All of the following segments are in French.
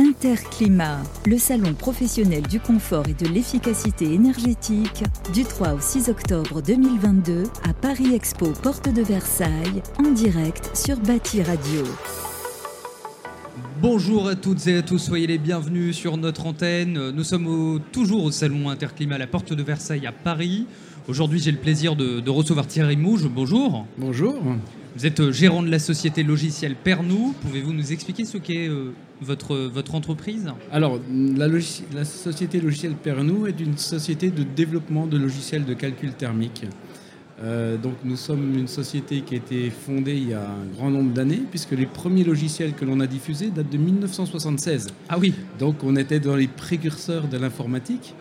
Interclimat, le salon professionnel du confort et de l'efficacité énergétique, du 3 au 6 octobre 2022 à Paris Expo, porte de Versailles, en direct sur Bâti Radio. Bonjour à toutes et à tous, soyez les bienvenus sur notre antenne. Nous sommes toujours au salon Interclimat à la porte de Versailles à Paris. Aujourd'hui, j'ai le plaisir de, de recevoir Thierry Mouge. Bonjour. Bonjour. Vous êtes euh, gérant de la société logicielle Pernou. Pouvez-vous nous expliquer ce qu'est euh, votre, votre entreprise? Alors, la, la, société logicielle Pernou est une société de développement de logiciels de calcul thermique. Euh, donc, nous sommes une société qui a été fondée il y a un grand nombre d'années, puisque les premiers logiciels que l'on a diffusés datent de 1976. Ah oui Donc, on était dans les précurseurs de l'informatique.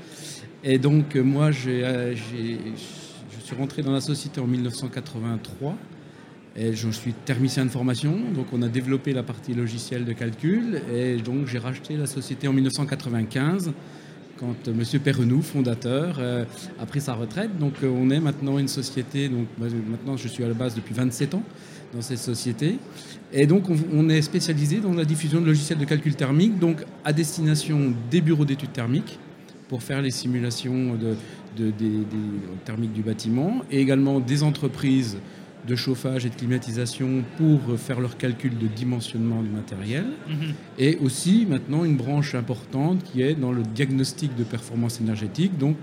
Et donc, moi, je suis rentré dans la société en 1983. Je suis technicien de formation, donc on a développé la partie logicielle de calcul. Et donc j'ai racheté la société en 1995 quand M. Perrenou, fondateur, euh, a pris sa retraite. Donc euh, on est maintenant une société, donc maintenant je suis à la base depuis 27 ans dans cette société. Et donc on, est spécialisé dans la diffusion de logiciels de calcul thermique, donc à destination des bureaux d'études thermiques pour faire les simulations thermiques du bâtiment, et également des entreprises de chauffage et de climatisation pour faire leur calcul de dimensionnement du matériel. Mhm. Et aussi maintenant une branche importante qui est dans le diagnostic de performance énergétique. Donc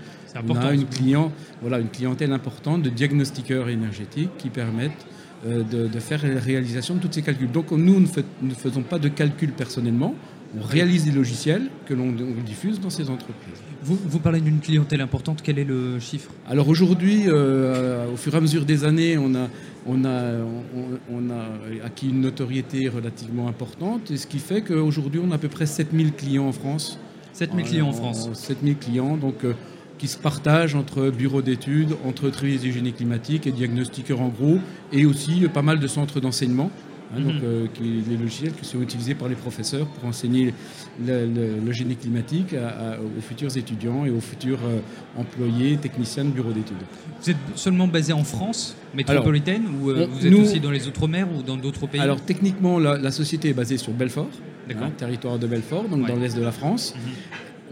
on a une, client, voilà, une clientèle importante de diagnostiqueurs énergétiques qui permettent euh, de, faire la réalisation de tous ces calculs. Donc nous ne faisons pas de calcul personnellement, on réalise des logiciels que l'on diffuse dans ces entreprises. Vous, vous parlez d'une clientèle importante, quel est le chiffre? Alors aujourd'hui, euh, au fur et à mesure des années, on a, on, a, on, a acquis une notoriété relativement importante, et ce qui fait qu'aujourd'hui, on a à peu près 7000 clients en France. 7000 clients en France 7000 clients, donc euh, qui se partagent entre bureaux d'études, entreprises d'hygiène climatique et diagnostiqueurs en gros, et aussi pas mal de centres d'enseignement. Hein, donc, mhm. euh, les logiciels qui sont utilisés par les professeurs pour enseigner le, génie climatique aux futurs étudiants et aux futurs euh, employés, techniciens de bureaux d'études. Vous êtes seulement basé en France métropolitaine ou euh, vous êtes aussi dans les Outre-mer ou dans d'autres pays Alors techniquement, la, société est basée sur Belfort, hein, territoire de Belfort, donc dans l'est de la France. Mhm.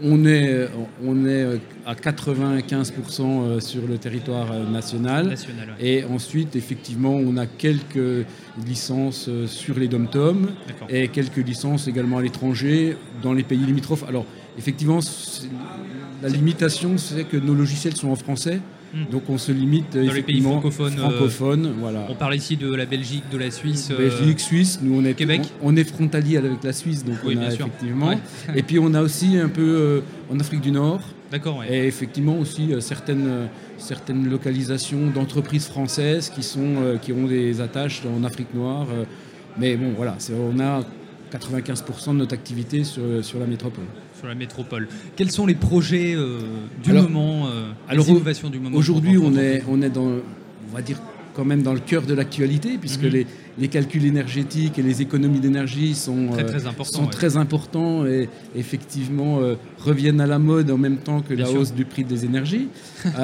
On est, on est à 95% euh, sur le territoire euh, national. Et ensuite, effectivement, on a quelques licences euh, sur les dom-toms et quelques licences également à l'étranger, dans les pays limitrophes. Alors, effectivement, la limitation, c'est que nos logiciels sont en français. Hmm. Donc on se limite dans les pays francophones. francophones voilà. On parle ici de la Belgique, de la Suisse. Belgique, Suisse. Nous on est Québec. On, est frontalier avec la Suisse, donc on a effectivement. Et puis on a aussi un peu en Afrique du Nord. D'accord. Et effectivement aussi certaines certaines localisations d'entreprises françaises qui sont qui ont des attaches en Afrique noire. mais bon voilà, on a 95% de notre activité sur, sur la métropole sur la métropole. Quels sont les projets euh, du moment, euh, les innovations du moment Aujourd'hui, on est, on est dans, on va dire quand même dans le cœur de l'actualité, puisque mhm. les, les, calculs énergétiques et les économies d'énergie sont, très, très, euh, sont très, importants et effectivement reviennent à la mode en même temps que la hausse du prix des énergies.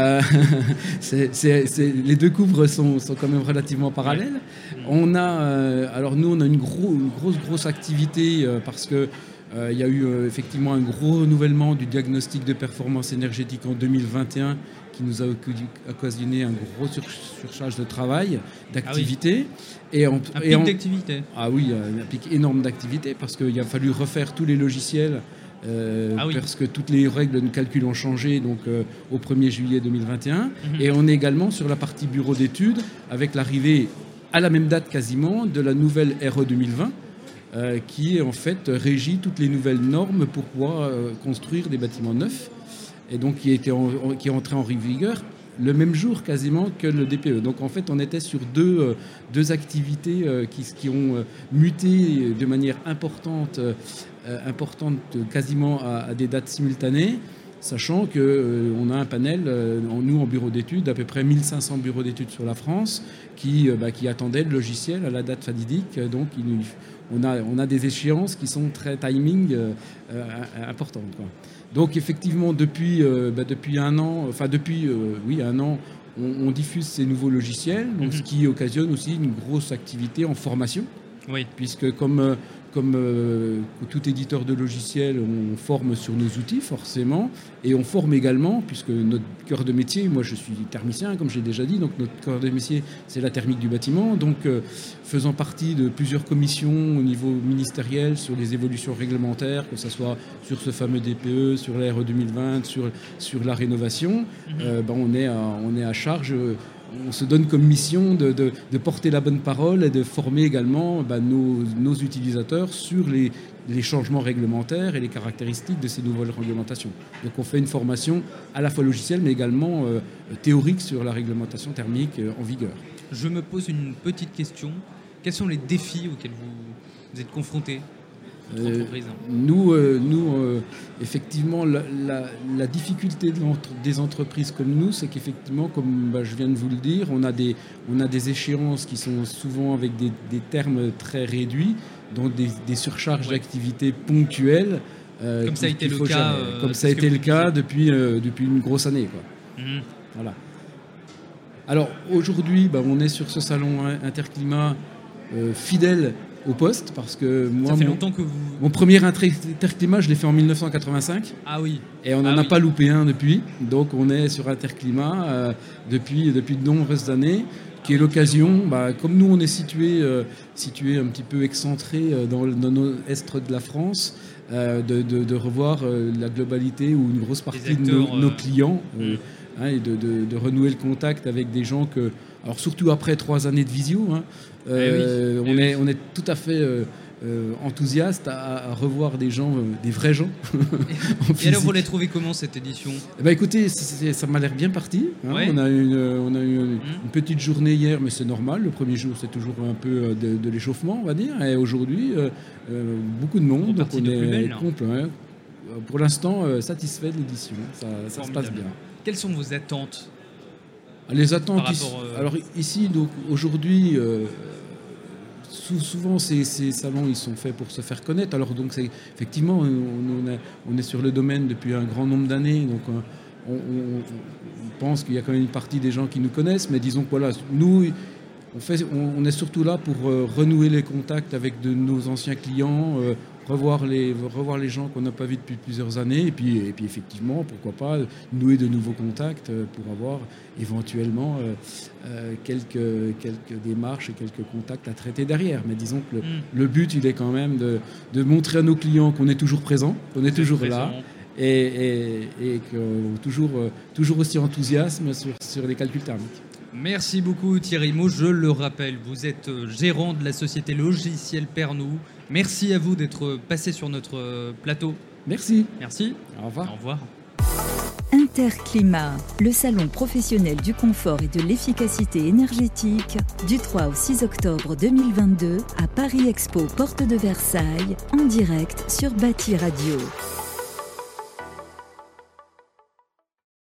les deux couvres sont, sont, quand même relativement parallèles. On a, alors nous, on a une, gros, une grosse, grosse activité parce que euh, il y a eu euh, effectivement un gros renouvellement du diagnostic de performance énergétique en 2021 qui nous a occasionné un gros surcharge de travail, d'activité. Ah et un pic d'activité Ah oui, un pic énorme d'activité parce qu'il a fallu refaire tous les logiciels euh, ah parce que toutes les règles de calcul ont changé donc, au 1er juillet 2021. Mhm. Et on est également sur la partie bureau d'études avec l'arrivée à la même date quasiment de la nouvelle RE 2020 euh, qui en fait régit toutes les nouvelles normes pour euh, construire des bâtiments neufs, et donc qui, était qui est entré en vigueur le même jour quasiment que le DPE. Donc en fait, on était sur deux, euh, activités qui, ont muté de manière importante quasiment à, des dates simultanées, sachant qu'on a un panel, nous en bureau d'études, d'à peu près 1500 bureaux d'études sur la France, qui, bah, qui attendaient le logiciel à la date fatidique. Donc il, on a, on a des échéances qui sont très timing euh, euh, importantes. Donc effectivement, depuis, euh, bah, depuis un an, enfin depuis oui, un an, on, diffuse ces nouveaux logiciels, donc, ce mhm. qui occasionne aussi une grosse activité en formation. Oui. Puisque comme, comme euh, tout éditeur de logiciels, on forme sur nos outils forcément, et on forme également, puisque notre cœur de métier, moi je suis thermicien, comme j'ai déjà dit, donc notre cœur de métier c'est la thermique du bâtiment, donc euh, faisant partie de plusieurs commissions au niveau ministériel sur les évolutions réglementaires, que ce soit sur ce fameux DPE, sur l'ARE 2020, sur, sur la rénovation, mhm. euh, ben, on, est on est à charge on se donne comme mission de, porter la bonne parole et de former également bah, nos, utilisateurs sur les, changements réglementaires et les caractéristiques de ces nouvelles réglementations. Donc on fait une formation à la fois logicielle mais également euh, théorique sur la réglementation thermique euh, en vigueur. Je me pose une petite question. Quels sont les défis auxquels vous êtes confrontés? Euh, nous, euh, nous euh, effectivement, la, difficulté des entreprises comme nous, c'est qu'effectivement, comme bah, je viens de vous le dire, on a des, on a des échéances qui sont souvent avec des, termes très réduits, donc des, surcharges d'activités ponctuelles. comme ça a été le cas, comme ça a été le cas depuis, depuis une grosse année. Quoi. Mmh. Voilà. Alors aujourd'hui, bah, on est sur ce salon Interclimat fidèle au poste parce que moi, ça fait longtemps que vous... mon premier interclimat, je l'ai fait en 1985. Ah oui. Et on n'en ah a pas loupé un depuis. Donc on est sur interclimat euh, depuis, depuis de nombreuses années, qui est l'occasion, bah, comme nous on est situé, euh, situé un petit peu excentré euh, dans, le de la France, de, de, revoir la globalité ou une grosse partie de nos, clients. Mm. Hein, et de, de, renouer le contact avec des gens que, alors surtout après trois années de visio, hein, euh, eh on, eh est, on est tout à fait euh, euh, enthousiaste à, revoir des gens, des vrais gens. et alors vous l'avez trouvé comment cette édition? Eh ben, Écoutez, ça m'a l'air bien parti. Hein. On a, une, on a eu une, mmh. petite journée hier, mais c'est normal. Le premier jour, c'est toujours un peu de, l'échauffement, on va dire. Et aujourd'hui, beaucoup de monde. Donc on est complet. Pour l'instant, satisfait de l'édition. Ça, ça se passe bien. Quelles sont vos attentes? Les attentes, ici, alors ici, donc aujourd'hui, souvent ces, salons ils sont faits pour se faire connaître. Alors donc c'est effectivement on, est sur le domaine depuis un grand nombre d'années, donc euh, on, pense qu'il y a quand même une partie des gens qui nous connaissent, mais disons que voilà, nous on, fait, on, est surtout là pour euh, renouer les contacts avec de nos anciens clients, euh, revoir les, revoir les gens qu'on n'a pas vus depuis plusieurs années, et puis, et puis effectivement, pourquoi pas nouer de nouveaux contacts euh, pour avoir éventuellement quelques, quelques démarches et quelques contacts à traiter derrière. Mais disons que le, mm. but, il est quand même de, de montrer à nos clients qu'on est toujours présent, qu'on est toujours là. Et, et, et toujours, toujours aussi enthousiasme sur, sur les calculs thermiques. Merci beaucoup Thierry Mo. Je le rappelle, vous êtes gérant de la société logicielle Pernou. Merci à vous d'être passé sur notre euh, plateau. Merci. Merci. Au revoir. Au revoir. Interclimat, le salon professionnel du confort et de l'efficacité énergétique, du 3 au 6 octobre 2022 à Paris Expo, porte de Versailles, en direct sur Bâti Radio.